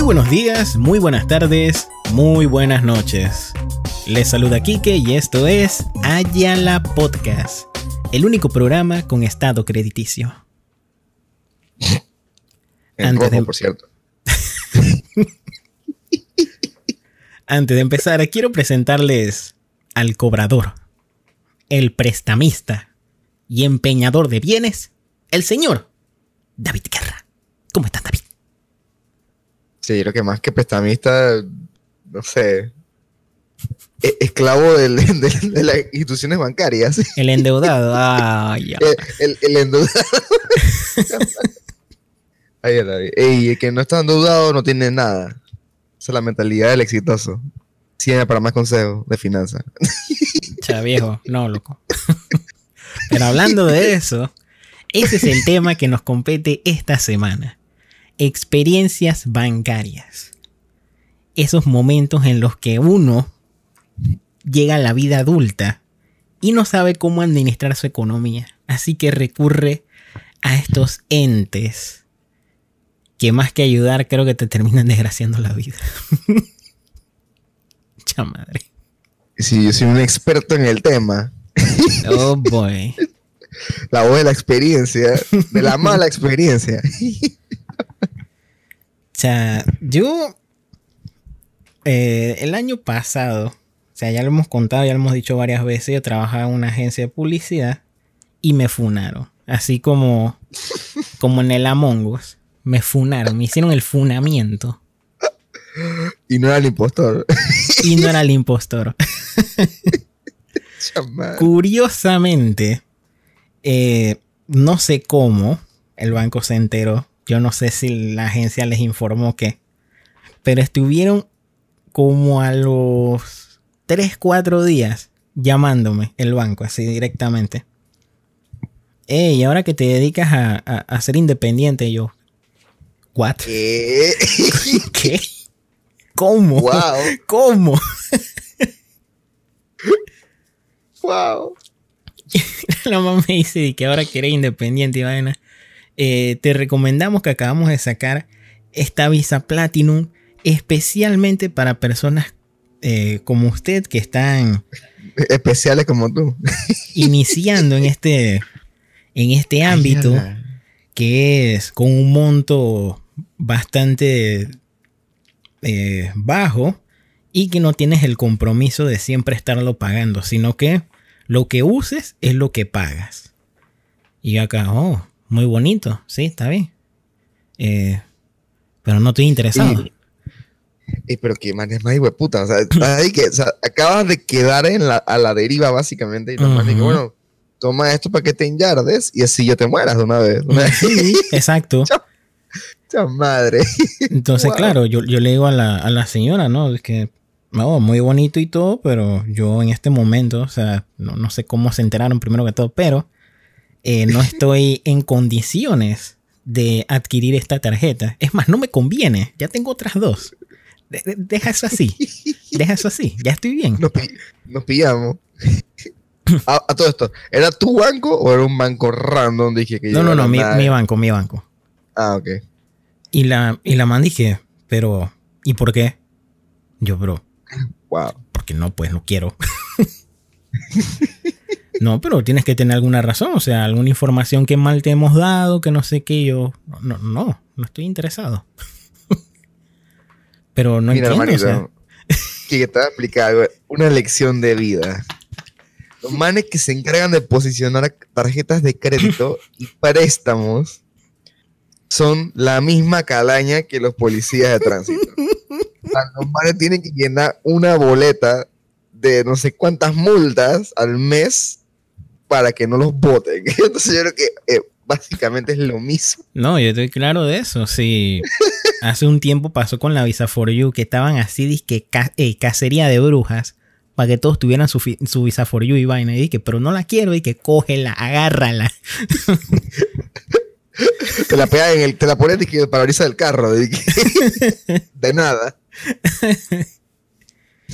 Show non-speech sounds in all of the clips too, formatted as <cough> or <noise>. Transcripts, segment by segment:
Muy buenos días, muy buenas tardes, muy buenas noches. Les saluda Kike y esto es Ayala Podcast, el único programa con estado crediticio. En Antes rojo, de- por cierto. <laughs> Antes de empezar, quiero presentarles al cobrador, el prestamista y empeñador de bienes, el señor David Guerra. ¿Cómo estás, David? Sí, yo creo que más que prestamista, no sé, e- esclavo del- <laughs> del- de las instituciones bancarias. El endeudado. Ay, ya. El, el, el endeudado. <laughs> Ahí está. Ey, el que no está endeudado no tiene nada. Esa es la mentalidad del exitoso. Siempre para más consejos de finanzas. <laughs> Cha viejo, no, loco. Pero hablando de eso, ese es el tema que nos compete esta semana. Experiencias bancarias. Esos momentos en los que uno llega a la vida adulta y no sabe cómo administrar su economía. Así que recurre a estos entes que más que ayudar creo que te terminan desgraciando la vida. <laughs> Cha madre. Si yo soy un experto en el tema, Oh boy. <laughs> la voz de la experiencia, de la mala experiencia. <laughs> O sea, yo eh, el año pasado, o sea, ya lo hemos contado, ya lo hemos dicho varias veces, yo trabajaba en una agencia de publicidad y me funaron. Así como, como en el Among Us, me funaron, me hicieron el funamiento Y no era el impostor. <laughs> y no era el impostor. Curiosamente, eh, no sé cómo el banco se enteró. Yo no sé si la agencia les informó que. Pero estuvieron como a los 3, 4 días llamándome el banco, así directamente. Ey, ahora que te dedicas a, a- a ser independiente, yo. ¿What? ¿Qué? <laughs> ¿Qué? ¿Cómo? wow, ¿Cómo? wow. la mamá me dice "Y que ahora que eres independiente y vaina, eh, te recomendamos que acabamos de sacar esta visa Platinum especialmente para personas eh, como usted que están Especiales como tú. iniciando en este, en este ámbito que es con un monto bastante eh, bajo y que no tienes el compromiso de siempre estarlo pagando, sino que lo que uses es lo que pagas. Y acá, oh, muy bonito, sí, está bien. Eh, pero no estoy interesado. Y- pero que man es más hijo de puta. O sea, ahí que, o sea, acabas de quedar en la, a la deriva, básicamente. Y los manes que, Ujú. bueno, toma esto para que te enyardes y así yo te mueras de una vez. Una vez. Sí, exacto. <laughs> Cha madre. Entonces, Wow. claro, yo, yo le digo a la, a la señora, ¿no? Es que, no, muy bonito y todo, pero yo en este momento, o sea, no, no sé cómo se enteraron primero que todo, pero eh, no <laughs> estoy en condiciones de adquirir esta tarjeta. Es más, no me conviene, ya tengo otras dos. De- de- deja eso así, deja eso así, ya estoy bien. Nos, pi- nos pillamos. A, a todo esto, ¿era tu banco o era un banco random? Dije que No, no, no, mi, mi banco, mi banco. Ah, ok. Y la, y la man dije, pero, ¿y por qué? Yo, bro, Wow. porque no, pues no quiero. <laughs> no, pero tienes que tener alguna razón, o sea, alguna información que mal te hemos dado, que no sé qué, yo, no, no, no estoy interesado. <laughs> pero no Mira, entiendo, o sea, hermanito, que te voy a explicar algo, una lección de vida. Los manes que se encargan de posicionar tarjetas de crédito y préstamos son la misma calaña que los policías de tránsito. O los manes tienen que llenar una boleta de no sé cuántas multas al mes para que no los voten. <laughs> Entonces yo creo que eh, básicamente es lo mismo. no, yo estoy claro de eso, sí. Hace un tiempo pasó con la Visa for You, que estaban así, disque ca- eh, cacería de brujas, para que todos tuvieran su, su Visa for You y vaina, y dije, pero no la quiero, y que cógela, agárrala. Te la pegan en el, te la pones el parabrisas del carro. <laughs> De nada. <laughs>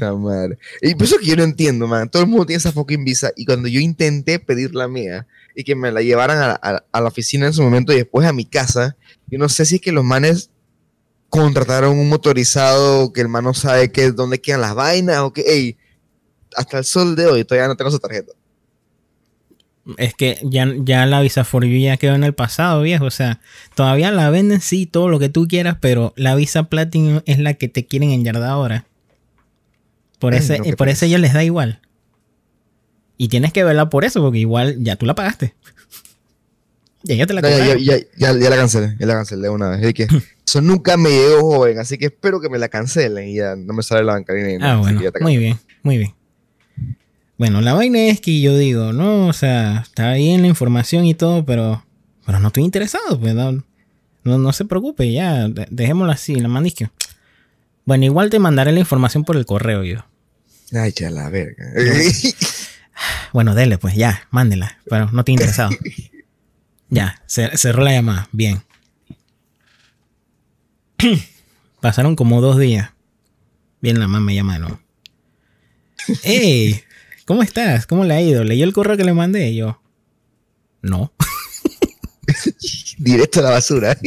Madre. Y por eso que yo no entiendo, man. Todo el mundo tiene esa fucking visa. Y cuando yo intenté pedir la mía y que me la llevaran a, la oficina en su momento y después a mi casa, yo no sé si es que los manes contrataron un motorizado que el man no sabe que, dónde quedan las vainas o que, ey, hasta el sol de hoy todavía no tengo su tarjeta. Es que ya, ya la Visa for You ya quedó en el pasado, viejo. O sea, todavía la venden, sí, todo lo que tú quieras, pero la Visa Platinum es la que te quieren enyardar ahora. Por, ese, no, por eso pena. ellos les da igual. Y tienes que verla por eso, porque igual ya tú la pagaste. <laughs> Y ellos te la No, ya, ya, ya, ya- ya la cancelé, ya la cancelé una vez. Es que <laughs> eso nunca me llegó joven, así que espero que me la cancelen y ya no me sale la bancaria ni Ah, así bueno, ya muy bien, muy bien. Bueno, la vaina es que yo digo, no, o sea, está bien la información y todo, pero, pero no estoy interesado, pues no, no, no se preocupe, ya, de- dejémoslo así, la mandisque. Bueno, igual te mandaré la información por el correo yo. Ay, ya la verga. <laughs> Bueno, dele, pues ya, mándela, pero no estoy interesado. <laughs> ya, cer- cerró la llamada, bien. <clears throat> Pasaron como dos días. Bien, la mamá me llama de nuevo. <laughs> ¡Ey! ¿Cómo estás? ¿Cómo le ha ido? ¿Leyó el correo que le mandé? Y yo, no. Directo a la basura.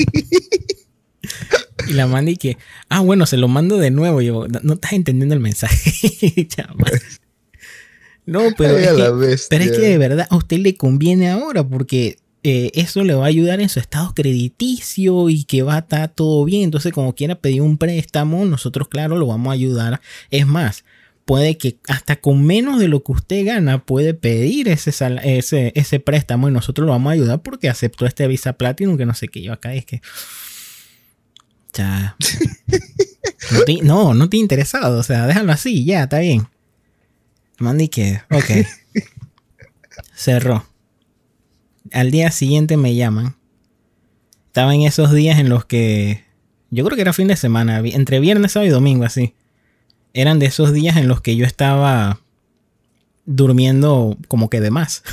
Y la mandé y que, ah, bueno, se lo mando de nuevo. Yo, no no estás entendiendo el mensaje. <laughs> Chama. no, pero Ay, es que. Pero es que de verdad a usted le conviene ahora porque eh, eso le va a ayudar en su estado crediticio y que va a estar todo bien. Entonces, como quiera pedir un préstamo, nosotros, claro, lo vamos a ayudar. Es más, puede que hasta con menos de lo que usted gana puede pedir ese, sal- ese, ese préstamo y nosotros lo vamos a ayudar porque aceptó este Visa Platinum que no sé qué. Yo acá es que... No, te, no, no te he interesado. O sea, déjalo así, ya, está bien. Mandí que, ok. Cerró. Al día siguiente me llaman. Estaba en esos días en los que. Yo creo que era fin de semana, entre viernes, sábado y domingo, así. Eran de esos días en los que yo estaba durmiendo como que de más.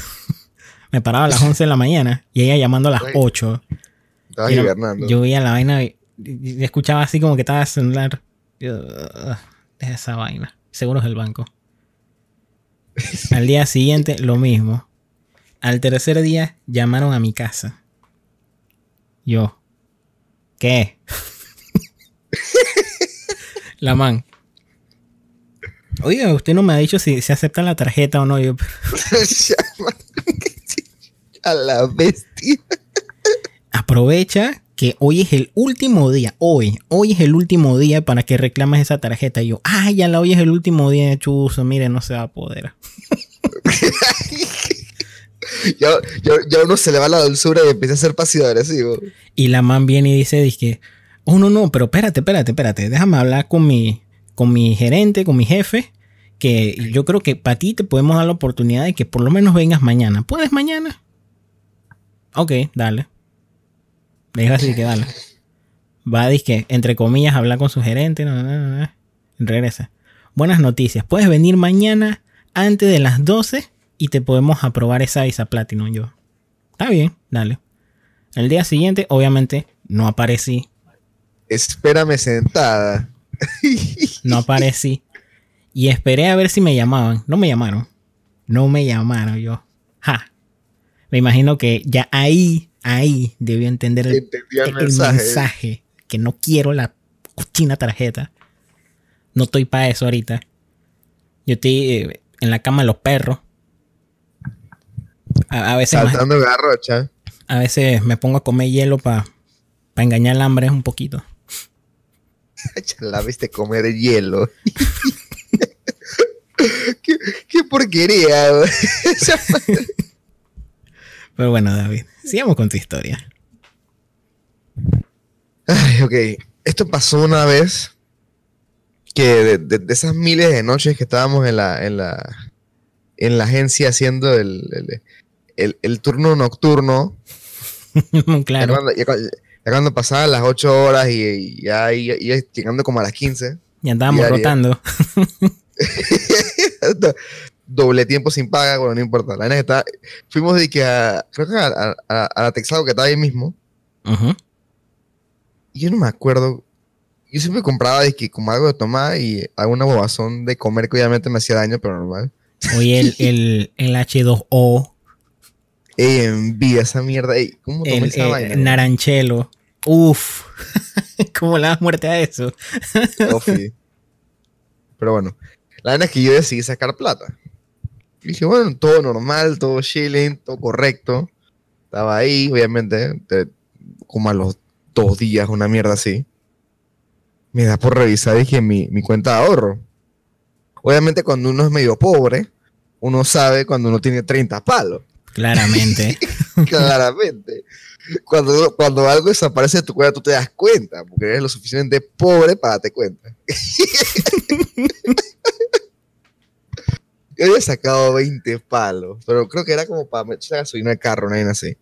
<laughs> me paraba a las 11 de la mañana y ella llamando a las Ay. 8. Estaba Y no- hibernando. Yo veía la vaina y, escuchaba así como que estaba el celular. Yo, "Ugh, deja esa vaina. Seguros del banco. Al día siguiente, lo mismo. Al tercer día, llamaron a mi casa. Yo. ¿Qué? <laughs> la man. Oye, usted no me ha dicho si se acepta la tarjeta o no. Yo, <laughs> a la bestia. aprovecha que hoy es el último día, hoy, hoy es el último día para que reclames esa tarjeta. Y yo, ah, ya la hoy es el último día chuzo, mire, no se va a poder. <laughs> Ya, ya, ya uno se le va la dulzura y empieza a ser pasivo agresivo. Y la man viene y dice, dice, oh, no, no, pero espérate, espérate, espérate, déjame hablar con mi, con mi gerente, con mi jefe, que yo creo que para ti te podemos dar la oportunidad de que por lo menos vengas mañana. ¿Puedes mañana? Ok, dale. Le dijo así que dale. Va, que entre comillas, a hablar con su gerente. no, no, no, no. Regresa. Buenas noticias. Puedes venir mañana antes de las 12 y te podemos aprobar esa visa Platinum. Yo. Está bien, dale. El día siguiente, obviamente, no aparecí. Espérame sentada. No aparecí. Y esperé a ver si me llamaban. No me llamaron. No me llamaron. Yo. Ja. Me imagino que ya ahí, ahí debió entender el, Entendí el el mensaje. mensaje. Que no quiero la cochina tarjeta. No estoy para eso ahorita. Yo estoy eh, en la cama de los perros. A, a veces, Saltando garrocha. a veces me pongo a comer hielo para engañar el hambre un poquito. <laughs> La viste comer hielo. <laughs> ¿Qué, qué porquería. <laughs> Pero bueno, David, sigamos con tu historia. Ay, ok. Esto pasó una vez que de, de- de esas miles de noches que estábamos en la, en la, en la agencia haciendo el, el, el- el turno nocturno, <laughs> ya, claro. ya cuando- ya cuando pasaban las 8 horas y, y ya iba llegando como a las 15, Ya andábamos rotando. <laughs> <laughs> doble tiempo sin paga, bueno, no importa. La vaina es que está- fuimos de que a, creo que a, a- a- la Texaco que está ahí mismo, Ujú. y yo no me acuerdo. Yo siempre compraba de que como algo de tomar y alguna bobazón de comer que obviamente me hacía daño, pero normal. Oye, el, <laughs> el, el H2O, Ey, envidia esa mierda. Ey, ¿cómo tomé el, esa el vaina? naranchelo. Uf. <laughs> ¿Cómo le das muerte a eso? Ofi. <laughs> Pero bueno, la verdad es que yo decidí sacar plata. Y dije, bueno, todo normal, todo chilling, todo correcto. Estaba ahí, obviamente, te- como a los dos días, una mierda así. Me da por revisar, dije, mi, mi cuenta de ahorro. Obviamente, cuando uno es medio pobre, uno sabe cuando uno tiene 30 palos. Claramente. <laughs> Claramente. Cuando, cuando algo desaparece de tu cuenta, tú te das cuenta, porque eres lo suficientemente pobre para darte cuenta. <laughs> Yo había sacado 20 palos, pero creo que era como para meter gasolina al carro, nadie así.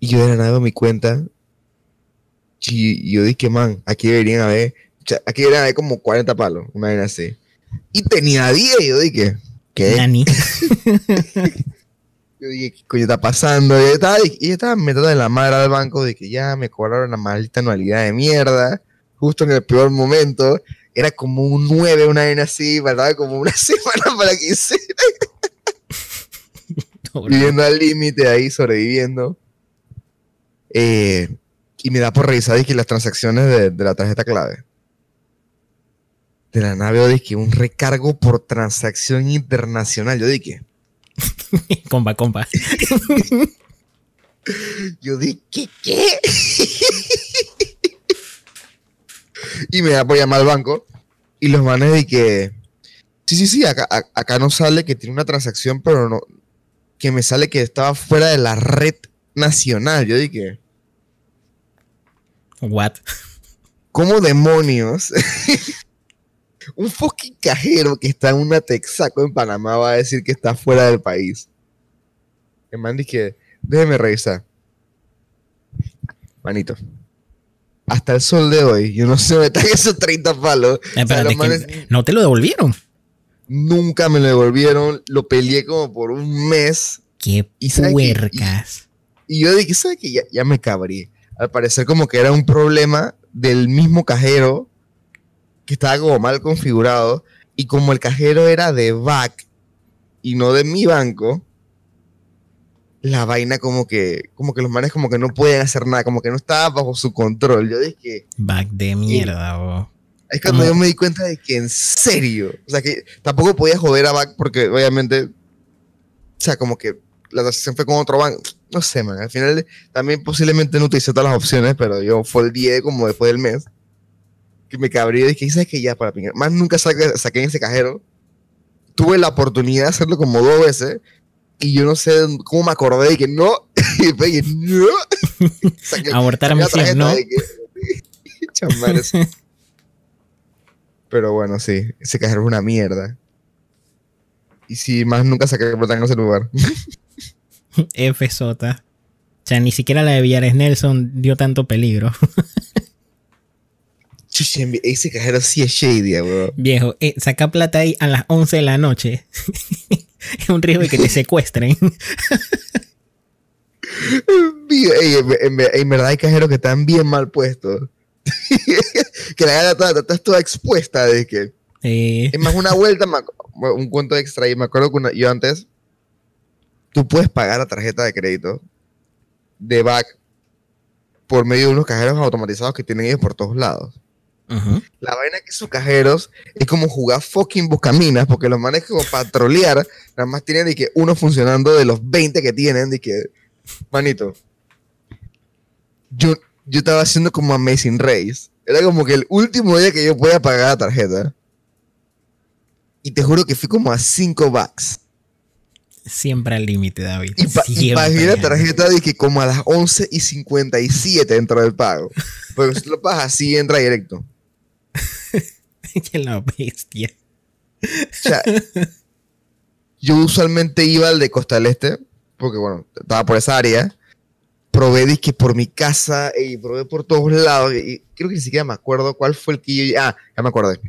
Y yo de la nada veo mi cuenta. Y yo dije, man, aquí deberían haber, aquí deberían haber como 40 palos, una vez así. Y tenía 10, yo dije, ¿qué? Nani. <laughs> Yo dije, ¿qué coño está pasando? Y yo estaba, y yo estaba metiendo en la madre al banco de que ya me cobraron la maldita anualidad de mierda, justo en el peor momento. Era como un 9, una vez así, ¿verdad? Como una <laughs> semana para que hiciera. <laughs> Viviendo al límite ahí, sobreviviendo. Eh, y me da por revisar dije, las transacciones de, de la tarjeta clave. De la nave, yo dije, un recargo por transacción internacional. Yo dije, <laughs> compa, compa. Yo dije, ¿qué? <laughs> y me da por llamar al banco. Y los manes de que. Sí, sí, sí, acá, a- acá no sale que tiene una transacción, pero no. Que me sale que estaba fuera de la red nacional. Yo dije, What? ¿cómo demonios? <laughs> Un fucking cajero que está en una Texaco en Panamá va a decir que está fuera del país. El man dice, déjeme revisar. Manito. Hasta el sol de hoy, yo no sé dónde están esos 30 palos. Eh, O sea, que no te lo devolvieron. nunca me lo devolvieron. Lo peleé como por un mes. Qué Y que- puercas. Y yo dije, ¿sabes qué? Ya, ya me cabrí. Al parecer como que era un problema del mismo cajero que estaba como mal configurado. Y como el cajero era de back y no de mi banco, la vaina como que, como que los manes como que no pueden hacer nada, como que no estaba bajo su control. Yo dije, Back de mierda, bo. es cuando Como- yo me di cuenta de que en serio, o sea que tampoco podía joder a back porque obviamente, o sea, como que la transacción fue con otro banco. No sé, man. Al final también posiblemente no utilicé todas las opciones, pero yo fue el 10 como después del mes. Que me cabrí y dije, ¿sabes qué? Ya para pingar. Más nunca saqué, saqué en ese cajero. Tuve la oportunidad de hacerlo como dos veces. Y yo no sé cómo me acordé de que no. <laughs> y después dije, no. <laughs> Saqué- Abortar misión, tarjeta ¿no? que-. <laughs> Pero bueno, sí. Ese cajero es una mierda. Y si más nunca saqué plata en ese lugar. F sota. O sea, ni siquiera la de Villares Nelson dio tanto peligro. Ese cajero sí es shady, weón. Viejo, eh, saca plata ahí a las 11 de la noche. Es un riesgo de que te secuestren. <laughs> Ey, en, en- en verdad hay cajeros que están bien mal puestos. <laughs> que la gana toda, está toda expuesta de que. Eh, Es más, una vuelta, un cuento extra. Y me acuerdo que una- yo antes. Tú puedes pagar a tarjeta de crédito de back por medio de unos cajeros automatizados que tienen ellos por todos lados. La vaina que esos cajeros es como jugar fucking buscaminas, porque los manes como patrolear, nada más tienen de que uno funcionando de los 20 que tienen, de que, manito, yo, yo estaba haciendo como Amazing Race. Era como que el último día que yo podía pagar la tarjeta. Y te juro que fui como a 5 bucks. Siempre al límite, David. Y, pa- y pagué la tarjeta que como a las 11 y 57 dentro del pago. Porque si lo pagas así, entra directo. <laughs> Qué la bestia. O sea, yo usualmente iba al de Costa del Este, porque bueno, estaba por esa área. Probé disque por mi casa y probé por todos lados. Y creo que ni siquiera me acuerdo cuál fue el que yo. Ah, ya me acordé.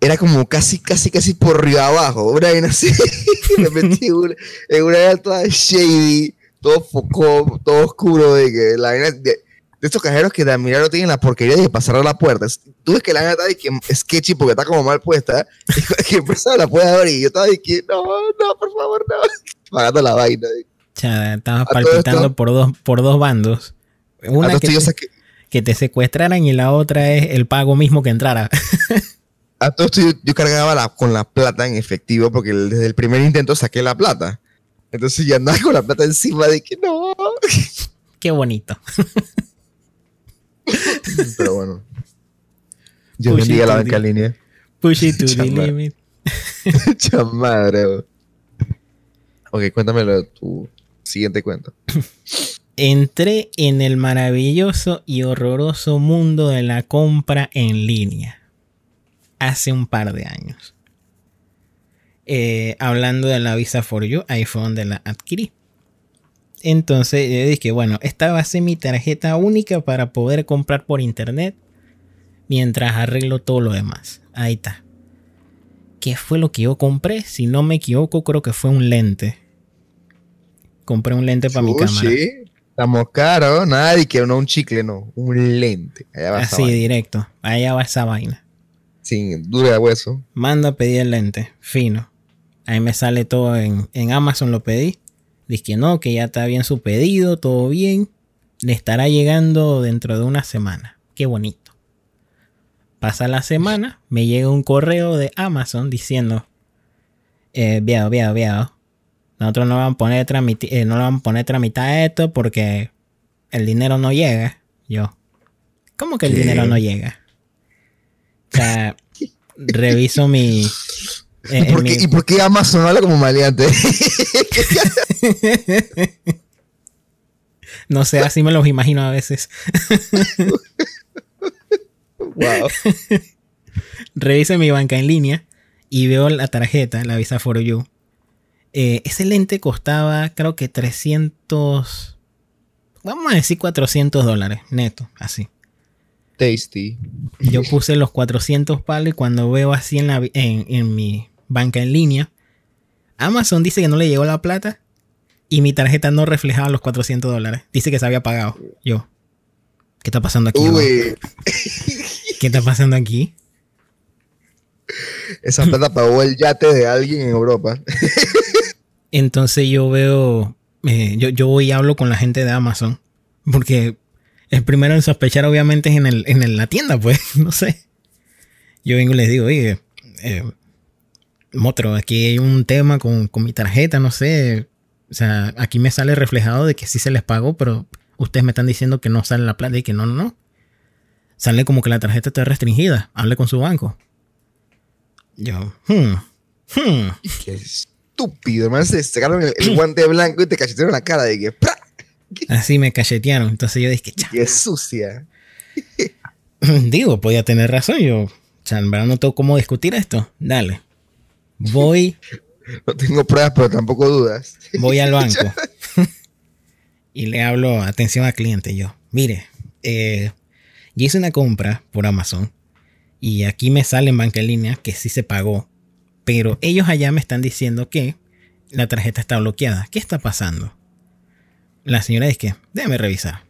Era como casi, casi, casi por río abajo. Una vaina así. <laughs> me metí en una, en una área toda shady, todo foco, todo oscuro. De que la. De, de estos cajeros que de admirar tienen la porquería de pasar a la puerta. Tú ves que la está de que sketchy porque está como mal puesta. <laughs> Y que persona la puede abrir. Y yo estaba de que, no, no, por favor, no. <laughs> Pagando la vaina. O sea, estabas palpitando esto- por dos, por dos bandos. Una que, te, saqué- que te secuestraran y la otra es el pago mismo que entrara. <laughs> A todo esto yo, yo cargaba la- con la plata en efectivo porque desde el primer intento saqué la plata. Entonces ya andaba con la plata encima de que no. Qué bonito. <laughs> Pero bueno. Yo Push bendiga la banca en línea. Push it to the limit. <laughs> Chamadre. bro. Ok, cuéntamelo tu siguiente cuento. Entré en el maravilloso y horroroso mundo de la compra en línea. Hace un par de años. Eh, hablando de la Visa for You, ahí fue donde la adquirí. Entonces yo dije, bueno, esta va a ser mi tarjeta única para poder comprar por internet mientras arreglo todo lo demás. Ahí está. ¿Qué fue lo que yo compré? Si no me equivoco, creo que fue un lente. Compré un lente para mi cámara. Estamos caros. Nadie que no un chicle, no. Un lente. Allá va Así directo. Allá va esa vaina. Sin dura de hueso. Manda a pedir el lente. Fino. Ahí me sale todo en, en Amazon, lo pedí. Dice que no, que ya está bien su pedido, todo bien. Le estará llegando dentro de una semana. Qué bonito. Pasa la semana, me llega un correo de Amazon diciendo, eh, viejo, viejo, viejo. Nosotros no vamos a poner eh, no le vamos a poner tramitar esto porque el dinero no llega. Yo, ¿cómo que el ¿Qué? dinero no llega? O sea, reviso mi. <laughs> eh, ¿Y, por mi- qué, ¿Y por qué Amazon habla como maleante? <laughs> no sé, así me los imagino a veces. <laughs> wow. Reviso mi banca en línea y veo la tarjeta, la Visa for You. Eh, ese lente costaba, creo que 300. Vamos a decir 400 dólares, neto, así. Tasty. Yo puse los 400 palos y cuando veo así en, la, en, en mi banca en línea, Amazon dice que no le llegó la plata y mi tarjeta no reflejaba los 400 dólares. Dice que se había pagado. Yo, ¿qué está pasando aquí? Uy, ¿Qué está pasando aquí? esa plata pagó el yate de alguien en Europa. Entonces yo veo, eh, yo, yo voy y hablo con la gente de Amazon, porque el primero en sospechar obviamente es en, el, en el- la tienda, pues, <laughs> no sé. Yo vengo y les digo, oye, eh, Motro, aquí hay un tema con, con mi tarjeta, no sé. O sea, aquí me sale reflejado de que sí se les pagó, pero ustedes me están diciendo que no sale la plata y que no, no, no. Sale como que la tarjeta está restringida. Hable con su banco. Yo, hmm, hmm. Qué estúpido. Además, se sacaron el, el guante blanco y te cachetearon la cara de que. Así me cachetearon. Entonces yo dije, "Cha, Qué sucia. <laughs> Digo, podía tener razón. Yo, verdad no tengo cómo discutir esto. Dale. Voy, <laughs> No tengo pruebas, pero tampoco dudas. voy al <laughs> banco. y le hablo, atención al cliente. Yo, mire, eh, yo hice una compra por Amazon. Y aquí me sale en banca en línea que sí se pagó. Pero ellos allá me están diciendo que la tarjeta está bloqueada. ¿Qué está pasando? La señora dice que, déjame revisar.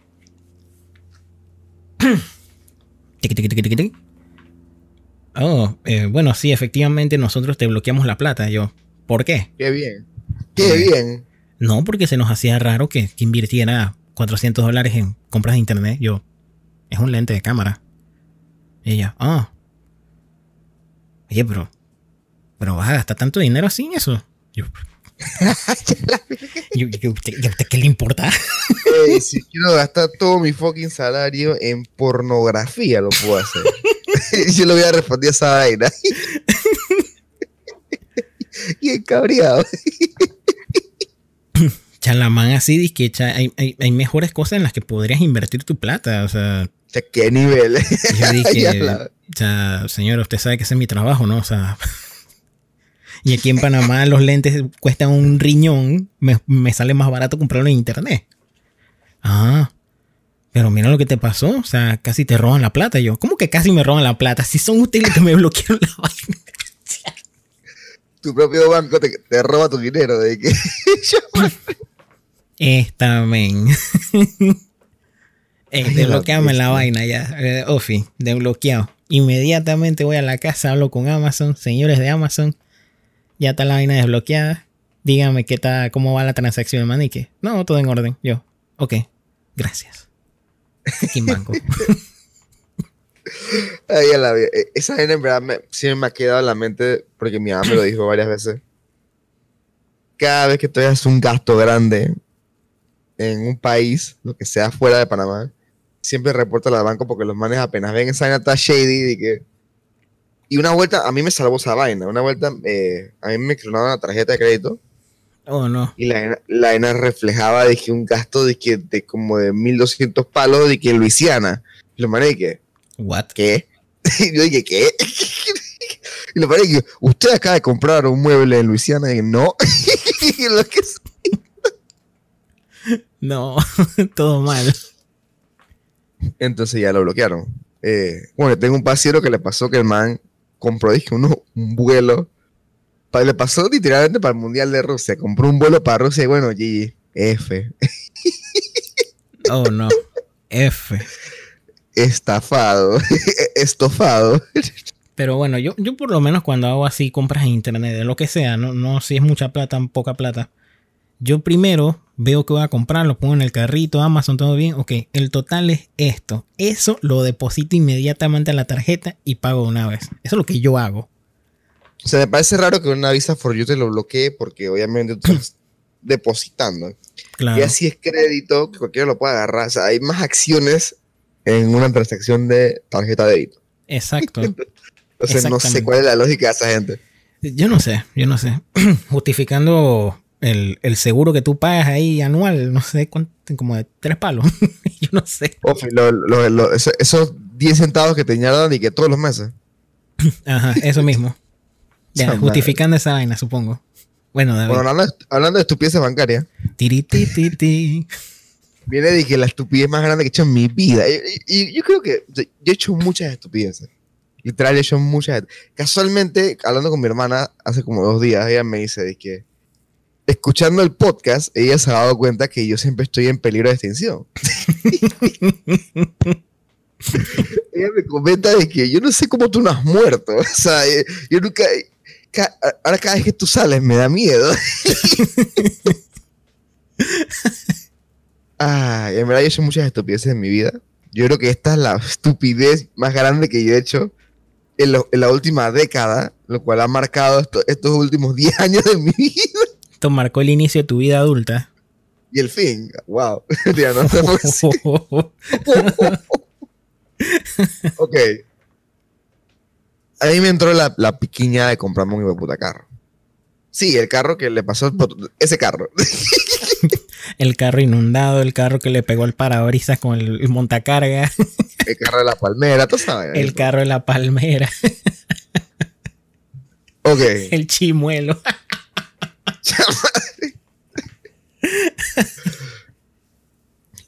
<clears throat> Oh, eh, bueno, sí, efectivamente nosotros te bloqueamos la plata. Yo, ¿por qué? Qué bien. Qué Eh. bien. No, porque se nos hacía raro que, que invirtiera 400 dólares en compras de internet. Yo, es un lente de cámara. Y ella, ah. Oye, pero, pero vas a gastar tanto dinero así en eso. Yo, <laughs> yo, yo, ¿usted, y a usted qué le importa? Ey, si quiero gastar todo mi fucking salario en pornografía, lo puedo hacer. <laughs> <laughs> Yo le voy a responder a esa vaina. <laughs> y encabreado. <laughs> Chalamán así, dice que hay, hay, hay mejores cosas en las que podrías invertir tu plata. O sea, qué nivel. yo dije, Ya la- o sea, señor, usted sabe que ese es mi trabajo, ¿no? O sea, y aquí en Panamá los lentes cuestan un riñón, me, me sale más barato comprarlo en internet. Ah, pero mira lo que te pasó, o sea, casi te roban la plata. Y yo, ¿cómo que casi me roban la plata? Si son ustedes los que me <laughs> bloquearon la vaina. tu propio banco te, te roba tu dinero. De que <laughs> Esta men. Eh, desbloqueame la la vaina ya. Eh, Ofi, desbloqueado. Inmediatamente voy a la casa, hablo con Amazon. Señores de Amazon, ya está la vaina desbloqueada. Dígame qué está, cómo va la transacción, manique. No, todo en orden. Yo, ok, gracias. Fucking banco. <laughs> Ay, la vi. E- Esa vaina en verdad me, me ha quedado en la mente porque mi mamá me lo dijo varias veces. Cada vez que tú haces un gasto grande en un país, lo que sea fuera de Panamá, siempre reporta al banco porque los manes apenas ven esa vaina está shady y que... Y una vuelta, a mí me salvó esa vaina. Una vuelta, eh, a mí me clonaron una tarjeta de crédito Oh, no. y la la vaina reflejaba de que un gasto de, que, de como de 1200 palos de que en Luisiana. Y los manes de que... What? ¿qué? <laughs> Y yo dije, ¿qué? <laughs> Y le parece que usted acaba de comprar un mueble en Luisiana y no. <laughs> Y lo que- No, todo mal. Entonces ya lo bloquearon. Eh, bueno, tengo un pasiero que le pasó que el man compró, dije, uno, un vuelo. Le pasó literalmente para el Mundial de Rusia. Compró un vuelo para Rusia y bueno, GG, F. Oh, no. F. Estafado. <laughs> Estofado. Pero bueno, yo, yo por lo menos cuando hago así compras en internet, de lo que sea, no, no si es mucha plata, poca plata. Yo primero veo que voy a comprar, lo pongo en el carrito, Amazon, todo bien. Ok, el total es esto. Eso lo deposito inmediatamente a la tarjeta y pago una vez. Eso es lo que yo hago. O sea, me parece raro que una Visa for You te lo bloquee porque obviamente tú estás <clears throat> depositando. Claro. Y así es crédito, que cualquiera lo puede agarrar. O sea, hay más acciones en una transacción de tarjeta de débito. Exacto. <laughs> Entonces no sé cuál es la lógica de esa gente. Yo no sé, yo no sé. <clears throat> Justificando el, el seguro que tú pagas ahí anual, no sé cuánto, como de tres palos. <laughs> yo no sé. Ofi, lo- lo- lo- eso- esos 10 centavos que te añadan y que todos los meses. Ajá, eso mismo. Ya, justificando esa vaina, supongo. Bueno, David. Bueno, hablando, de- hablando de estupideces bancarias, Tiri, ti, ti, ti. viene de que la estupidez más grande que he hecho en mi vida. Y, y- y yo creo que yo he hecho muchas estupideces. Literal, he hecho muchas. Casualmente, hablando con mi hermana hace como dos días, ella me dice de que escuchando el podcast, ella se ha dado cuenta que yo siempre estoy en peligro de extinción. <laughs> ella me comenta de que yo no sé cómo tú no has muerto. O sea, eh, yo nunca... ca- ahora cada vez que tú sales me da miedo. <laughs> Ay, en verdad yo he hecho muchas estupideces en mi vida. Yo creo que esta es la estupidez más grande que yo he hecho en, lo- en la última década, lo cual ha marcado esto- estos últimos <laughs> 10 años de mi vida. Esto marcó el inicio de tu vida adulta. Y el fin, wow. <laughs> Tía, no sí. Ok. A mí me entró la, la piquiña de comprarme un hijo de puta carro. Sí, el carro que le pasó, ese carro. <laughs> el carro inundado, el carro que le pegó el parabrisas con el, el montacarga, <laughs> El carro de la palmera, tú sabes. el carro de la palmera, <laughs> Ok. el chimuelo.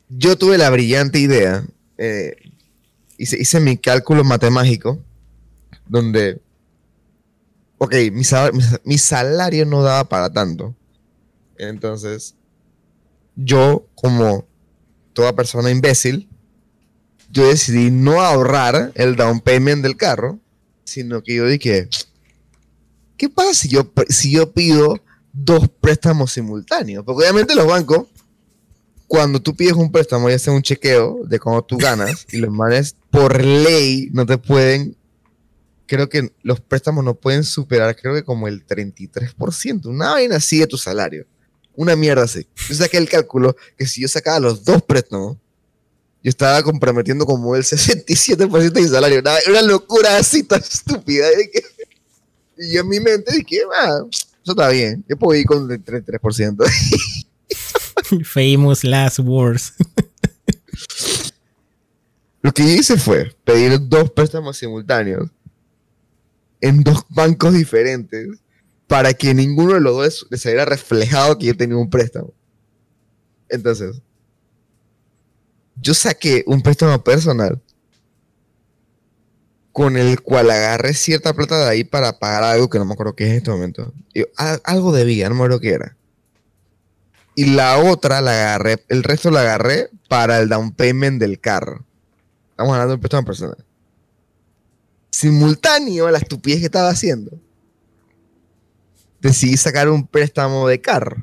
Yo tuve la brillante idea, eh, hice, hice mi cálculo matemático, donde, ok, mi, sal- mi sa- mi salario no daba para tanto. Entonces, yo, como toda persona imbécil, yo decidí no ahorrar el down payment del carro, sino que yo dije, ¿qué pasa si yo, si yo pido dos préstamos simultáneos? Porque obviamente los bancos cuando tú pides un préstamo, ya sea un chequeo de cuando tú ganas, y los manes por ley no te pueden, creo que los préstamos no pueden superar, creo que como el 33%, una vaina así de tu salario. Una mierda así. Yo saqué el cálculo que si yo sacaba los dos préstamos, yo estaba comprometiendo como el 67% de mi salario. Una, una locura así tan estúpida. y yo en mi mente dije, ah, eso está bien. Yo puedo ir con el 33%. <laughs> Famous last words. Lo que hice fue pedir dos préstamos simultáneos en dos bancos diferentes para que ninguno de los dos les saliera reflejado que yo tenía un préstamo. Entonces, yo saqué un préstamo personal con el cual agarré cierta plata de ahí para pagar algo que no me acuerdo qué es en este momento. Y, a- algo debía, no me acuerdo qué era. Y la otra la agarré, el resto la agarré para el down payment del carro. Estamos hablando de un préstamo personal. Simultáneo a la estupidez que estaba haciendo, decidí sacar un préstamo de carro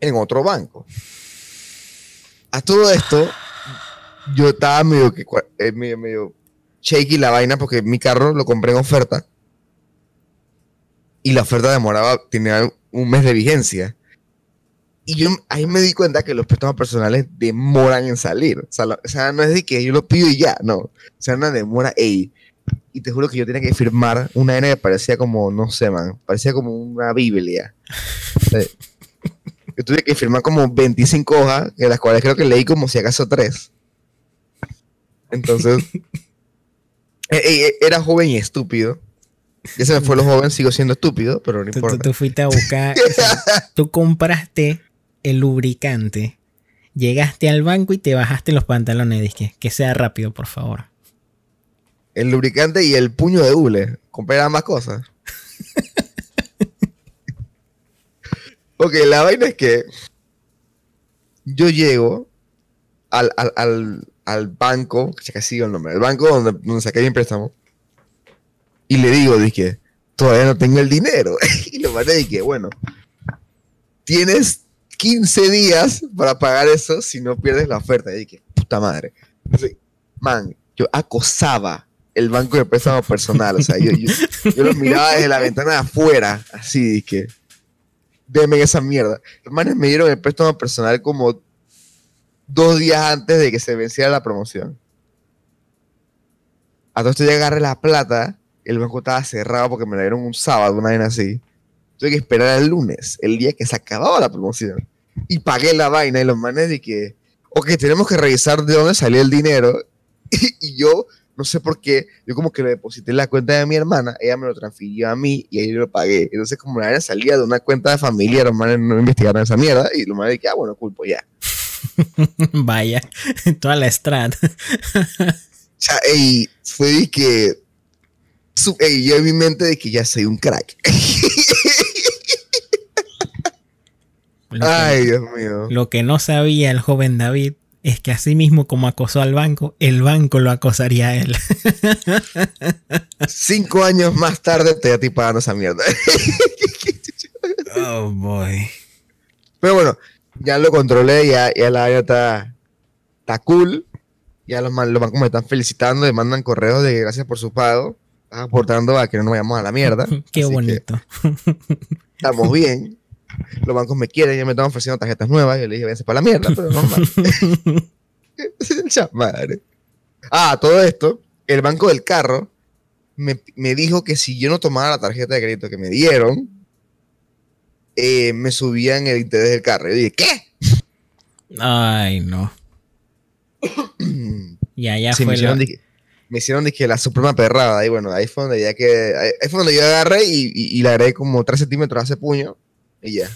en otro banco. A todo esto, yo estaba medio, que, eh, medio, medio shaky la vaina porque mi carro lo compré en oferta. Y la oferta demoraba, tenía un mes de vigencia. Y yo ahí me di cuenta que los préstamos personales demoran en salir. O sea, la- o sea, no es de que yo lo pido y ya, no. O sea, una demora, ey. Y te juro que yo tenía que firmar una N que parecía como, no sé, man, parecía como una Biblia. <laughs> Yo tuve que firmar como 25 hojas, de las cuales creo que leí como si acaso tres. Entonces, eh, <laughs> eh, era joven y estúpido. Ya se me fue lo joven, sigo siendo estúpido, pero no Tú, tú- importa. tú fuiste a buscar, o sea, <laughs> tú compraste el lubricante, llegaste al banco y te bajaste los pantalones. Dije, que sea rápido, por favor. El lubricante y el puño de hule. Compré ambas cosas. <laughs> ok, la vaina es que yo llego al, al, al, al banco, que casi digo el nombre, el banco donde, donde saqué mi préstamo, y le digo, dije, todavía no tengo el dinero. <laughs> y lo mandé y dije, bueno, tienes 15 días para pagar eso si no pierdes la oferta. Y dije, puta madre. Entonces, man, yo acosaba el banco de préstamo personal. O sea, yo, los miraba desde la ventana de afuera, así, dije, denme esa mierda. Los manes me dieron el préstamo personal como dos días antes de que se venciera la promoción. A todo esto agarré la plata, el banco estaba cerrado porque me la dieron un sábado, una vez así. Tuve que esperar el lunes, el día que se acababa la promoción. Y pagué la vaina y los manes de que, ok, tenemos que revisar de dónde salió el dinero. <laughs> Y, yo, no sé por qué, yo como que lo deposité en la cuenta de mi hermana, ella me lo transfirió a mí y ahí lo pagué. Entonces como la salía de una cuenta de familia, los manes no investigaron esa mierda y los manes que, ah, bueno, culpo ya. <laughs> Vaya, <laughs> toda la strat. O sea, ey, fue de que, su- ey, yo en mi mente de que ya soy un crack. Que, Ay, Dios mío. lo que no sabía el joven David es que así mismo como acosó al banco, el banco lo acosaría a él. <laughs> Cinco años más tarde te estoy pagando esa mierda. Oh boy. Pero bueno, ya lo controlé, ya, ya la vaina está, está cool. Ya los, bancos me están felicitando, me mandan correos de gracias por su pago. Aportando a que no nos vayamos a la mierda. <laughs> Qué Así bonito. estamos bien. Los bancos me quieren, ya me están ofreciendo tarjetas nuevas. Yo le dije, váyanse para la mierda, pero normal. <laughs> <laughs> Madre. Ah, todo esto, el banco del carro me, me dijo que si yo no tomaba la tarjeta de crédito que me dieron, eh, me subían el interés del carro. Yo dije, ¿qué? Ay, no. <clears throat> Ya, ya Sí, me fue hicieron, la... dije- me hicieron dije, la suprema perrada. Y bueno, ahí fue donde ya que. Ahí fue donde yo agarré y, y- y le agregué como 3 centímetros ese puño. Y ya.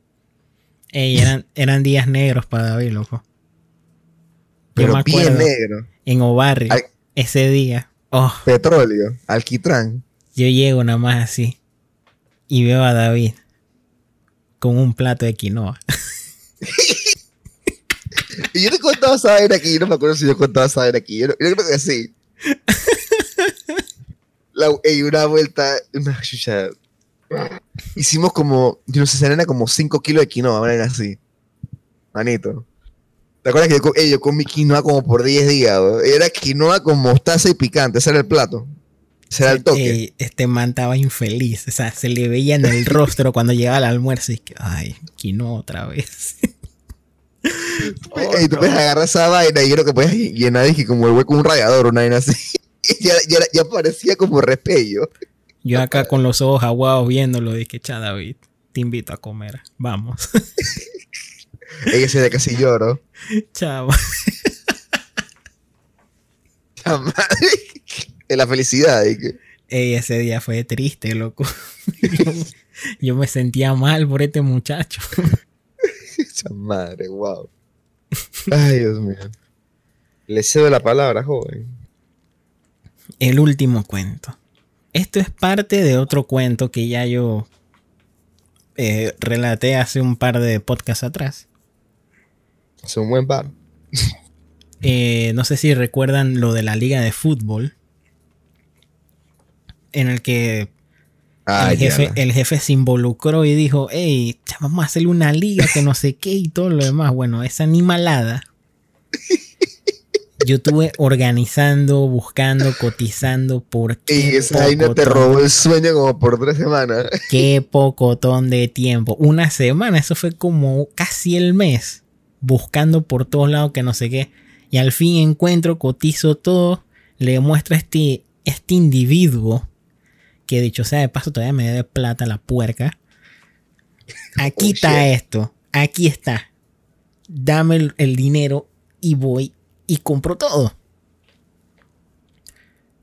<laughs> Ey, eran, eran días negros para David, loco. Yo Pero me bien acuerdo negro. en Obarri, Ay. ese día. Oh, Petróleo, alquitrán. yo llego nada más así y veo a David con un plato de quinoa. <laughs> Y yo te contaba esa vaina aquí. Yo no me acuerdo si yo contaba esa vaina aquí. Yo, no- yo creo que sí. <laughs> La, ey, una vuelta. Una. Hicimos como. Yo no sé, serena como 5 kilos de quinoa. Una vaina así. Manito. ¿Te acuerdas que yo, ey, yo comí quinoa como por 10 días? Era quinoa con mostaza y picante. Ese era el plato. Ese era el toque. Ey, este man estaba infeliz. O sea, se le veía en el rostro cuando llegaba al almuerzo. Y que, ay, quinoa otra vez. <laughs> Ey, tú puedes agarrar esa vaina y yo creo que puedes llenar dije, como el hueco un radiador, una vaina así. Y <laughs> ya, ya, ya parecía como repello. Yo acá con los ojos aguados viéndolo, dije, cha David, te invito a comer. Vamos. Ey, ese de casi lloro. <laughs> <laughs> Madre. De la felicidad. Ey, ese día fue triste, loco. Yo, <laughs> yo me sentía mal por este muchacho. Esa madre, wow. Ay, Dios mío. Le cedo la palabra, joven. El último cuento. Esto es parte de otro cuento que ya yo eh, relaté hace un par de podcasts atrás. Es un buen par. Eh, no sé si recuerdan lo de la liga de fútbol. En el que Ay, el, jefe, el se involucró y dijo, hey, vamos a hacerle una liga que no sé qué y todo lo demás. Bueno, esa animalada <laughs> Yo estuve organizando, buscando, cotizando por qué. Y esa vaina te robó el sueño como por tres semanas. Qué <laughs> pocotón de tiempo. Una semana, eso fue como casi el mes. Buscando por todos lados que no sé qué. Y al fin encuentro, cotizo todo. Le muestro a este, este individuo. Que dicho sea de paso, todavía me debe plata la puerca. Aquí Oh, está shit. esto. Aquí está. Dame el, el dinero y voy y compro todo.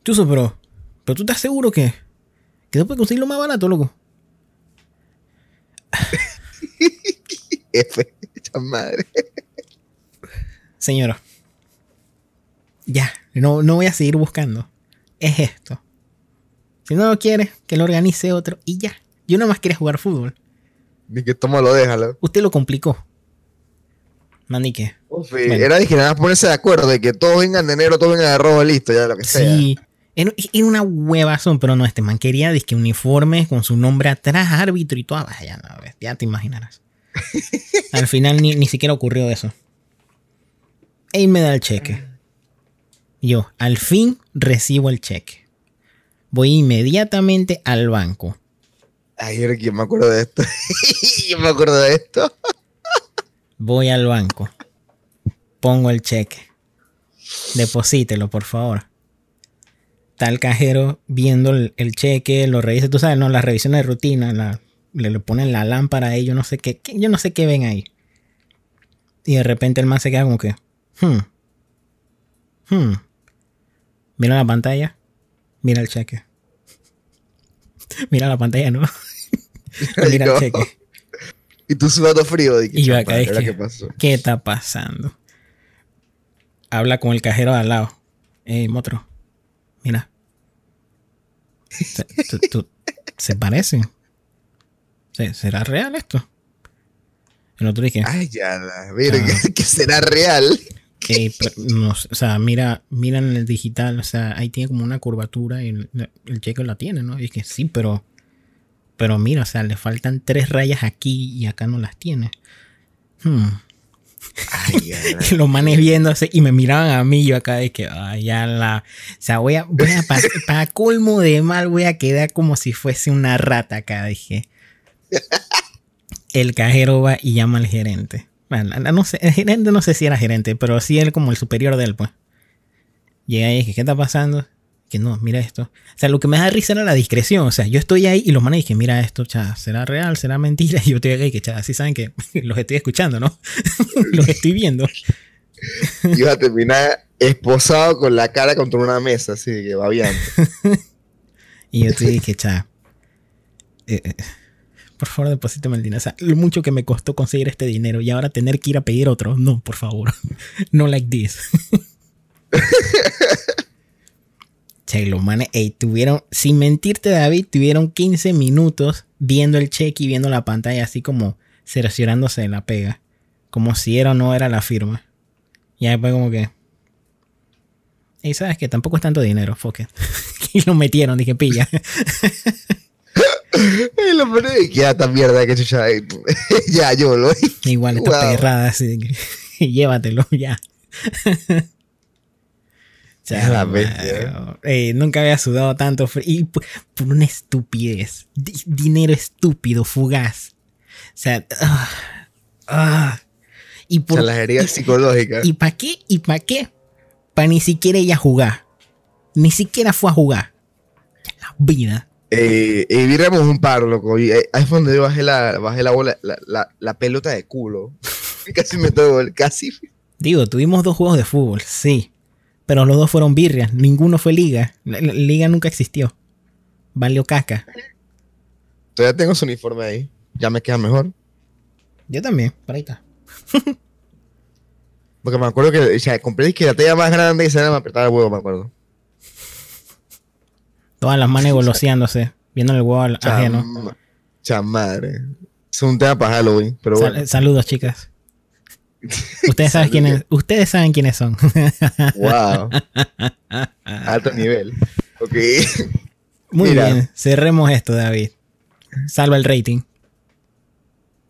Chuso, pero. Pero tú estás seguro que. Que no puedes conseguirlo más barato, loco. <laughs> Esa madre. Señora. Ya, no, no voy a seguir buscando. Es esto. Si no lo quieres, que lo organice otro y ya. Yo nada más quería jugar fútbol. Ni que tómalo, déjalo. Usted lo complicó. Manique. Uf, Bueno. Era de que nada más ponerse de acuerdo de que todos vengan de enero, todos vengan de rojo, listo, ya lo que sea. Sí. Era, era una huevazón, pero no, este man quería disque uniforme con su nombre atrás, árbitro y todo. Vaya, no, ya te imaginarás. <laughs> Al final ni, ni siquiera ocurrió eso. Él me da el cheque. Yo, al fin recibo el cheque. Voy inmediatamente al banco. Ay, ahora que me acuerdo de esto. <laughs> Yo me acuerdo de esto. Voy al banco. Pongo el cheque. Deposítelo, por favor. Está el cajero viendo el, el cheque, lo revisa, tú sabes, no, las revisiones de rutina, la- le, le ponen la lámpara ahí, yo no sé qué, qué- yo no sé qué ven ahí. Y de repente el man se queda como que, hmm, hmm. Mira la pantalla, mira el cheque. <laughs> Mira la pantalla, ¿no? <laughs> Mira el cheque. Y tú sudando frío. Y yo "Chapa, acá es ¿ahora que- ¿qué pasó? ¿Qué está pasando? Habla con el cajero de al lado. Ey, Motro, mira. Se, tú- tú- ¿se parecen? ¿Se- ¿Será real esto? El otro dije, Ay, ya, la verga, Ah. <laughs> que será real. "Ey, pero no sé, o sea, mira, mira en el digital, o sea, ahí tiene como una curvatura y el, el cheque la tiene, ¿no? Y dije, sí, pero, pero mira, o sea, le faltan tres rayas aquí y acá no las tiene. Hmm. Ay, <laughs> Y los manes viéndose y me miraban a mí, yo acá de que, ay, ya la. O sea, voy a, voy a para <laughs> colmo de mal, voy a quedar como si fuese una rata acá, dije. El cajero va y llama al gerente. Bueno, no sé, el gerente no sé si era gerente, pero sí él como el superior de él, pues. Llega y dije, ¿qué está pasando? Que no, mira esto. O sea, lo que me da risa era la discreción. O sea, yo estoy ahí y los manes dije, mira esto, cha, ¿será real? ¿Será mentira? <laughs> Y yo estoy aquí que, cha, así saben que <laughs> los estoy escuchando, ¿no? <laughs> los estoy viendo. Iba a terminar esposado con la cara contra una mesa, así que babiando. Y yo te dije, cha, eh, eh, por favor deposítame el dinero. O sea, lo mucho que me costó conseguir este dinero y ahora tener que ir a pedir otro. No, por favor. No like this. Los manes, ey, tuvieron, sin mentirte David, tuvieron 15 minutos viendo el cheque y viendo la pantalla así como cerciorándose de la pega. Como si era o no era la firma. Y después como que... Y sabes que tampoco es tanto dinero, fuck it. <laughs> y lo metieron, dije, pilla. <laughs> Y lo que ya esta mierda que chucha. eh, <laughs> ya, yo lo Igual esta Wow. perrada así que llévatelo ya. Es la bestia, eh, nunca había sudado tanto frío. Y por, por una estupidez. Di- dinero estúpido, fugaz. O sea, ah, ah. Y por Salajería psicológica. ¿Y para qué? ¿Y para qué? Para ni siquiera ella jugar. Ni siquiera fue a jugar. La vida. Eh, eh, viramos un par, loco. Y, eh, ahí fue donde yo bajé la, bajé la bola, la, la, la pelota de culo. Y <laughs> casi me todo casi. Digo, tuvimos dos juegos de fútbol, sí. Pero los dos fueron birrias. Ninguno fue liga. La, la- liga nunca existió. Valió caca. Todavía tengo su uniforme ahí. Ya me queda mejor. Yo también, por ahí está. <laughs> Porque me acuerdo que, o sea, compré que la talla más grande y se me apretaba el huevo, me acuerdo. Todas las manes <laughs> goloseándose, viendo el huevo al- ajeno. Cham- Chamadre. Es un tema para Halloween, pero Sal- bueno. saludos, chicas. Ustedes saben quiénes, ustedes saben quiénes son. Wow. <laughs> Alto nivel. Ok. Muy Mira. bien, cerremos esto, David. Salva el rating.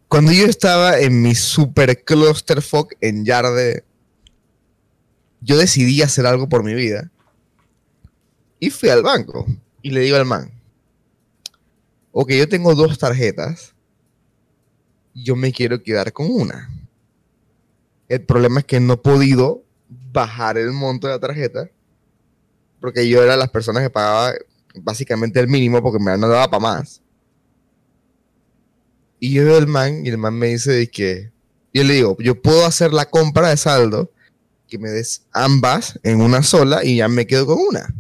Cuando yo estaba en mi super clusterfuck en Yarde, yo decidí hacer algo por mi vida. Y fui al banco y le digo al man, ok, yo tengo dos tarjetas, yo me quiero quedar con una. El problema es que no he podido bajar el monto de la tarjeta porque yo era las personas que pagaba básicamente el mínimo porque me no daba para más. Y yo veo el man y el man me dice que yo le digo, yo puedo hacer la compra de saldo que me des ambas en una sola y ya me quedo con una.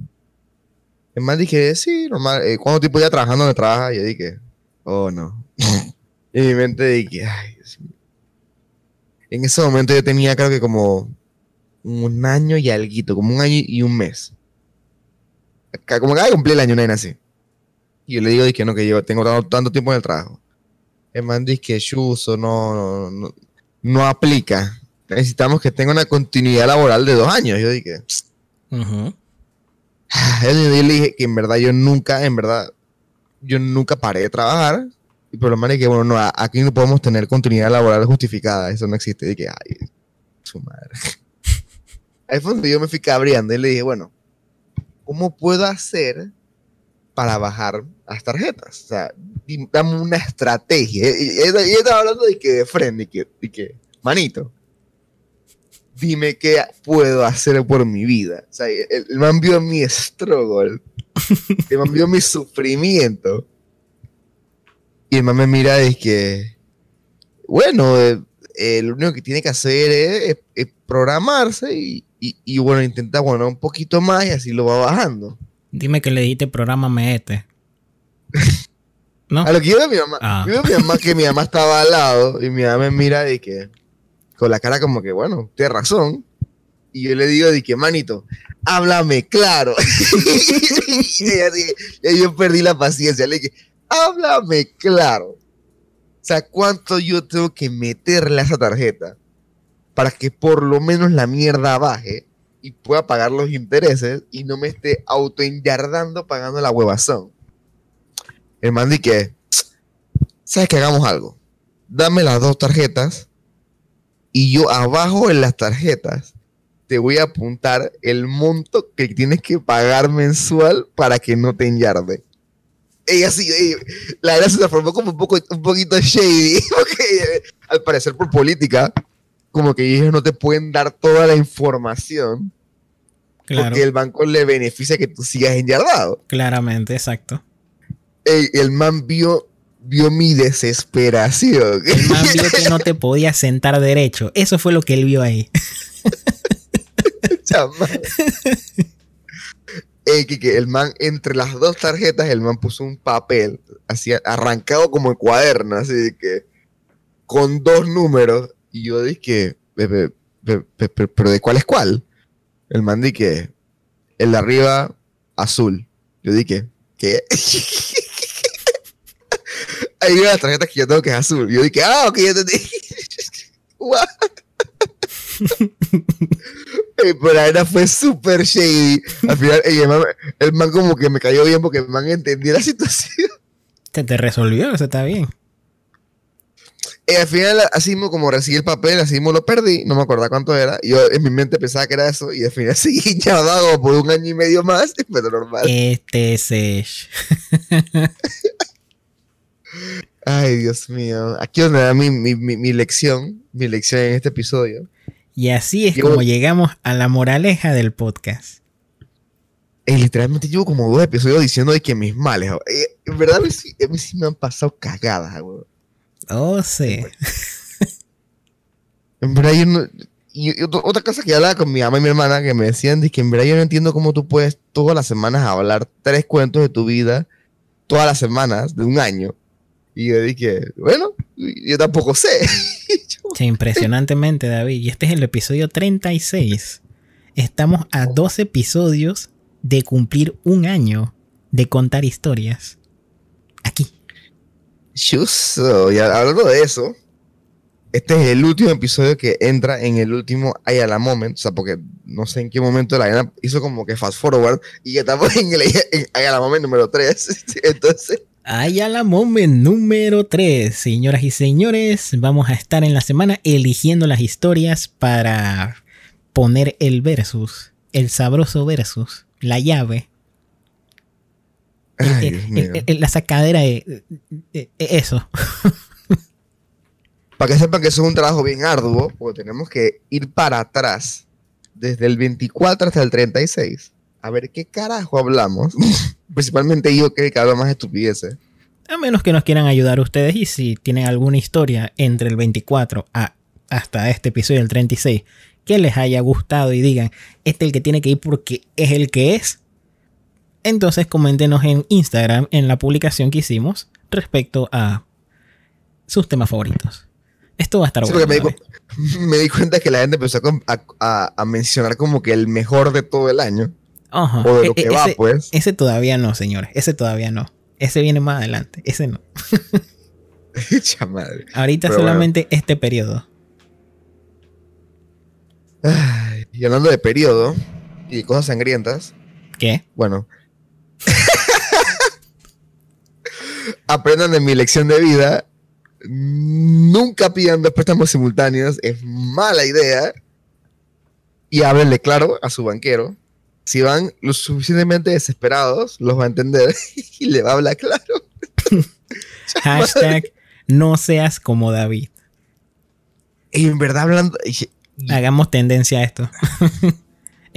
El man dije, sí, normal. Eh, ¿Cuánto tiempo ya trabajando donde trabaja? Y yo dije, oh no. <laughs> y mi mente dije, ay, Dios. En ese momento yo tenía creo que como un año y algo, como un año y un mes. Como que cumplí el año, una así. Y yo le digo, dije, no, que yo tengo tanto, tiempo en el trabajo. El man dice que Chuso no, no, no, aplica. Necesitamos que tenga una continuidad laboral de dos años. Yo dije, yo le dije que en verdad yo nunca, en verdad, yo nunca paré de trabajar. Por lo menos que, bueno, no, aquí no podemos tener continuidad laboral justificada. Eso no existe. Y dije, ay, su madre. <laughs> Ahí fue donde yo me fui cabreando y le dije, bueno, ¿cómo puedo hacer para bajar las tarjetas? O sea, dame una estrategia. Y, estaba hablando de que de frente, y que, y que, manito, dime qué puedo hacer por mi vida. O sea, el, man vio mi struggle, el man vio mi sufrimiento. Y el man me mira y es que, bueno, eh, eh, lo único que tiene que hacer es, programarse y, y, bueno, intenta, bueno, un poquito más y así lo va bajando. Dime que le dijiste programa este. <laughs> ¿No? A lo que yo a mi mamá. Ah. Yo veo a mi mamá que mi mamá estaba al lado y mi mamá me mira y que con la cara como que, bueno, tiene razón. Y yo le digo de que, manito, háblame claro. <laughs> y yo perdí la paciencia. Le dije, háblame claro. O sea, ¿cuánto yo tengo que meterle a esa tarjeta para que por lo menos la mierda baje y pueda pagar los intereses y no me esté autoenyardando pagando la huevazón? El man que, ¿sabes que hagamos algo? Dame las dos tarjetas y yo abajo en las tarjetas te voy a apuntar el monto que tienes que pagar mensual para que no te enyarde. Ella sí, la verdad se transformó como un, poco, un poquito shady, <laughs> porque al parecer por política, como que ellos no te pueden dar toda la información, porque el banco le beneficia que tú sigas enyardado. Claramente, exacto. El, el man vio vio mi desesperación. El man vio que <laughs> no te podía sentar derecho. Eso fue lo que él vio ahí. <laughs> que, el man, entre las dos tarjetas, el man puso un papel, así arrancado como el cuaderno, así que, con dos números. Y yo dije, pero ¿de cuál es cuál? El man dije, el de arriba, azul. Yo dije, ¿qué? <laughs> ahí viene la tarjeta que yo tengo que es azul. Yo dije, ah, ok, ya te <laughs> <laughs> la verdad fue súper shady. Al final, el man, como que me cayó bien porque el man entendía la situación. Te, te resolvió, eso está bien. Y al final, así mismo como recibí el papel, así mismo lo perdí, no me acuerdo cuánto era. Yo en mi mente pensaba que era eso, y al final <laughs> seguí dado por un año y medio más, pero normal. Este es <laughs> Ay, Dios mío. Aquí donde da mi, mi, lección, mi lección en este episodio. Y así es como llegamos a la moraleja del podcast. Eh, literalmente llevo como dos episodios diciendo de que mis males. Eh, en verdad, a mí, sí, me han pasado cagadas, güey. Oh, sí. En verdad, yo no. Y otra cosa que hablaba con mi mamá y mi hermana que me decían de que en verdad yo no entiendo cómo tú puedes todas las semanas hablar tres cuentos de tu vida, todas las semanas de un año y yo dije, bueno, yo tampoco sé. <laughs> impresionantemente, David. Y este es el episodio 36. Estamos a dos episodios de cumplir un año de contar historias. Aquí. Justo. Y hablando de eso, este es el último episodio que entra en el último I a la Moment. O sea, porque no sé en qué momento la hizo como que fast forward y estamos en el I a la Moment número 3. <laughs> Entonces. La Moment número 3. Señoras y señores, vamos a estar en la semana eligiendo las historias para poner el versus, el sabroso versus, la llave, Ay, eh, eh, eh, la sacadera de eso. <laughs> Para que sepan que eso es un trabajo bien arduo, porque tenemos que ir para atrás, desde el 24 hasta el 36, a ver qué carajo hablamos. <laughs> Principalmente yo que hablo más estupideces. A menos que nos quieran ayudar ustedes y si tienen alguna historia entre el 24 a, hasta este episodio del 36 que les haya gustado y digan, este es el que tiene que ir porque es el que es, entonces coméntenos en Instagram en la publicación que hicimos respecto a sus temas favoritos. Esto va a estar Sí, bueno. <laughs> me, di, cuenta que la gente empezó a mencionar como que el mejor de todo el año, Ajá. o de lo E- que e- va, ese, pues. ese todavía no, señores. Ese todavía no. Ese viene más adelante. Ese no. <laughs> Echa madre. Ahorita Pero bueno. solamente este periodo. Ay, y hablando de periodo y de cosas sangrientas, ¿Qué? bueno. <laughs> Aprendan de mi lección de vida. Nunca pidan dos préstamos simultáneos. Es mala idea. Y háblenle claro a su banquero. Si van lo suficientemente desesperados, los va a entender <laughs> y le va a hablar claro. <laughs> Hashtag no seas como David. Y en verdad hablando, Hagamos tendencia a esto. <laughs>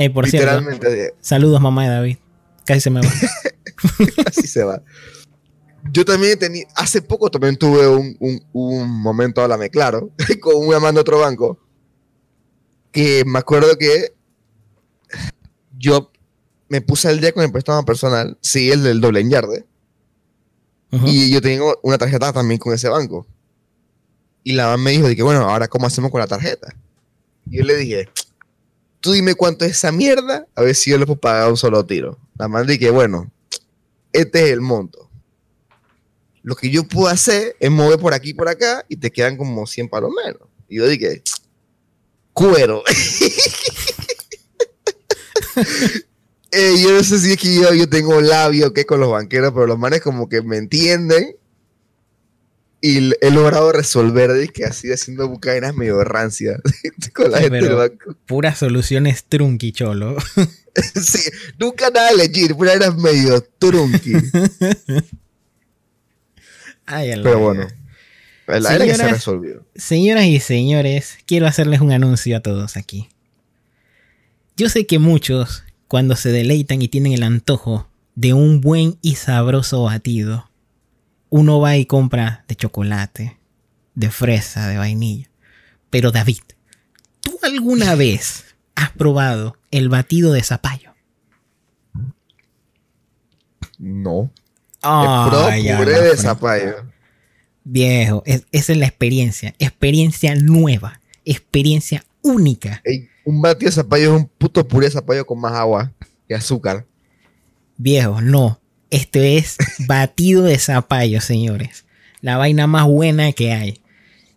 Eh, por cierto, literalmente, saludos mamá de David. Casi se me va. así se va. Yo también tenía, hace poco también tuve un, un, un momento, háblame claro, con un amante de otro banco, que me acuerdo que yo me puse al día con el préstamo personal, sí, el del doble en yarde, y yo tengo una tarjeta también con ese banco. Y la mamá me dijo, de que bueno, ahora cómo hacemos con la tarjeta. Y yo le dije, tú dime cuánto es esa mierda, a ver si yo le puedo pagar un solo tiro. La mamá dije, bueno, este es el monto. Lo que yo puedo hacer es mover por aquí y por acá y te quedan como 100 palos menos. Y yo dije, cuero. <laughs> Eh, yo no sé si es que yo, yo tengo labio o qué con los banqueros, pero los manes como que me entienden y he logrado resolver de que así haciendo bucainas medio rancias <laughs> con la Sí, gente del banco. Puras soluciones trunqui, cholo. <laughs> Sí, nunca nada legit, <laughs> pero eras medio trunqui. Ay, pero bueno, la era que se Señoras- resolvió. Señoras y señores, quiero hacerles un anuncio a todos aquí. Yo sé que muchos, cuando se deleitan y tienen el antojo de un buen y sabroso batido, uno va y compra de chocolate, de fresa, de vainilla. Pero David, ¿tú alguna <laughs> vez has probado el batido de zapallo? No. Ya puré la de zapallo. Viejo, es- esa es la experiencia. Experiencia nueva. Experiencia única. Ey, un batido de zapallo es un puto puré de zapallo con más agua y azúcar. Viejo, no. Esto es batido de zapallo, señores. La vaina más buena que hay.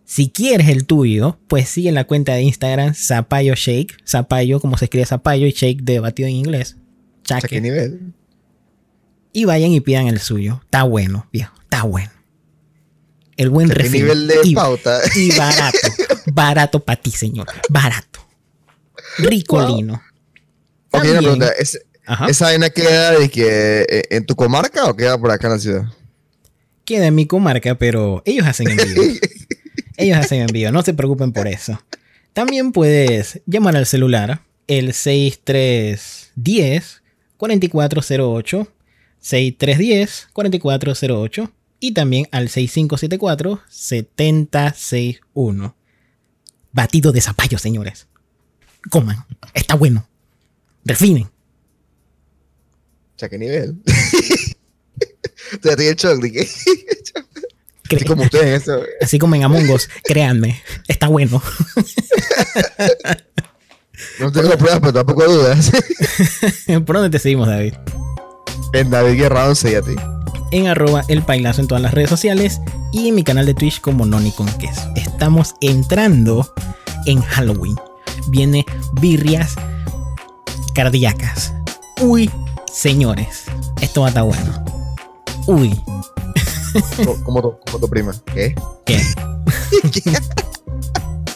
Si quieres el tuyo, pues sigue la cuenta de Instagram Zapallo Shake. Zapallo, como se escribe zapallo y shake de batido en inglés. Chaque. ¿qué nivel? Y vayan y pidan el suyo. Está bueno, viejo. Está bueno. El buen O sea, ¿Qué refil. nivel de y, pauta? y barato. <laughs> barato para ti, señor. Barato. Ricolino. Ok, una pregunta. ¿es- Ajá. ¿Esa vaina queda de que eh, en tu comarca o queda por acá en la ciudad? queda en mi comarca, pero ellos hacen envío. <laughs> ellos hacen envío, no se preocupen por eso. También puedes llamar al celular, el 6310 4408 6310 4408 y también al 6574 7061. Batido de zapallo, señores. Coman, está bueno. Refinen. O sea, ¿qué nivel? <laughs> Estoy el shock de <laughs> Así como ustedes en eso. Así como en Among Us, créanme, está bueno. No tengo pruebas, pero tampoco dudas. <laughs> ¿Por dónde te seguimos, David? en David Guerra 11 y a ti. En arroba el pailazo en todas las redes sociales y en mi canal de Twitch como Noni con queso. Estamos entrando en Halloween. Viene birrias cardíacas. Uy, señores, esto va a estar bueno. Uy, Co- Como tu, como tu prima. ¿Qué? ¿qué? <laughs>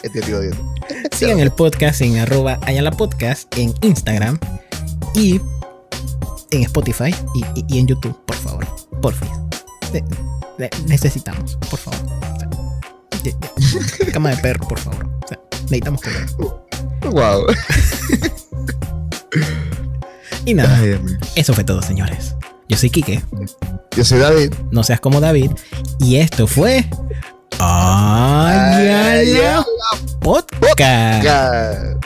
Este tío Dios. Sigan el podcast en arroba Ayala Podcast en Instagram y en Spotify y, y- y en YouTube, por favor. Por favor. necesitamos, por favor. O sea, de- de- cama de perro, por favor. O sea, necesitamos comer. Wow. Y nada, Ay, eso fue todo, señores. Yo soy Quique, Yo soy David. no seas como David, y esto fue Ayala Ayala Podcast. Ya.